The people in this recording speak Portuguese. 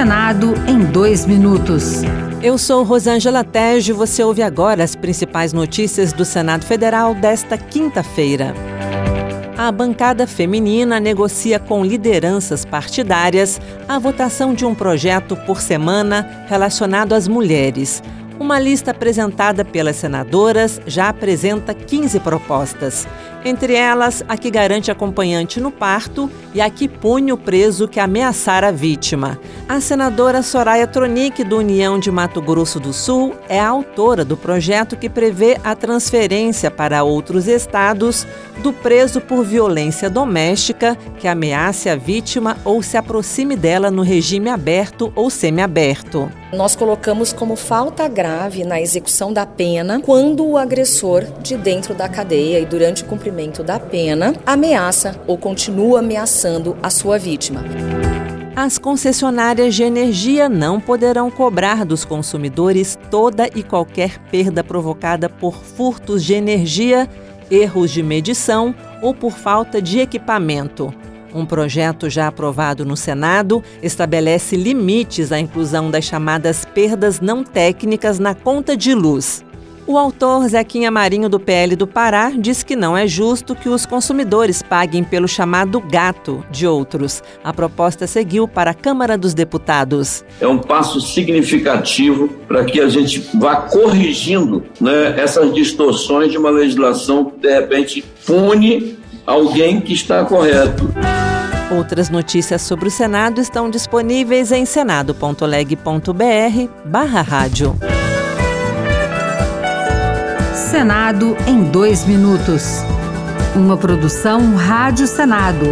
Senado em dois minutos. Eu sou Rosângela Tejo e você ouve agora as principais notícias do Senado Federal desta quinta-feira. A bancada feminina negocia com lideranças partidárias a votação de um projeto por semana relacionado às mulheres. Uma lista apresentada pelas senadoras já apresenta 15 propostas. Entre elas, a que garante acompanhante no parto e a que pune o preso que ameaçar a vítima. A senadora Soraya Tronic, do União de Mato Grosso do Sul, é a autora do projeto que prevê a transferência para outros estados do preso por violência doméstica que ameace a vítima ou se aproxime dela no regime aberto ou semiaberto. Nós colocamos como falta grave na execução da pena quando o agressor de dentro da cadeia e durante o cumprimento da pena ameaça ou continua ameaçando a sua vítima. As concessionárias de energia não poderão cobrar dos consumidores toda e qualquer perda provocada por furtos de energia, erros de medição ou por falta de equipamento. Um projeto já aprovado no Senado estabelece limites à inclusão das chamadas perdas não técnicas na conta de luz. O autor Zequinha Marinho do PL do Pará diz que não é justo que os consumidores paguem pelo chamado gato de outros. A proposta seguiu para a Câmara dos Deputados. É um passo significativo para que a gente vá corrigindo né, essas distorções de uma legislação que, de repente, pune alguém que está correto. Outras notícias sobre o Senado estão disponíveis em senado.leg.br barra rádio. Senado em dois minutos. Uma produção Rádio Senado.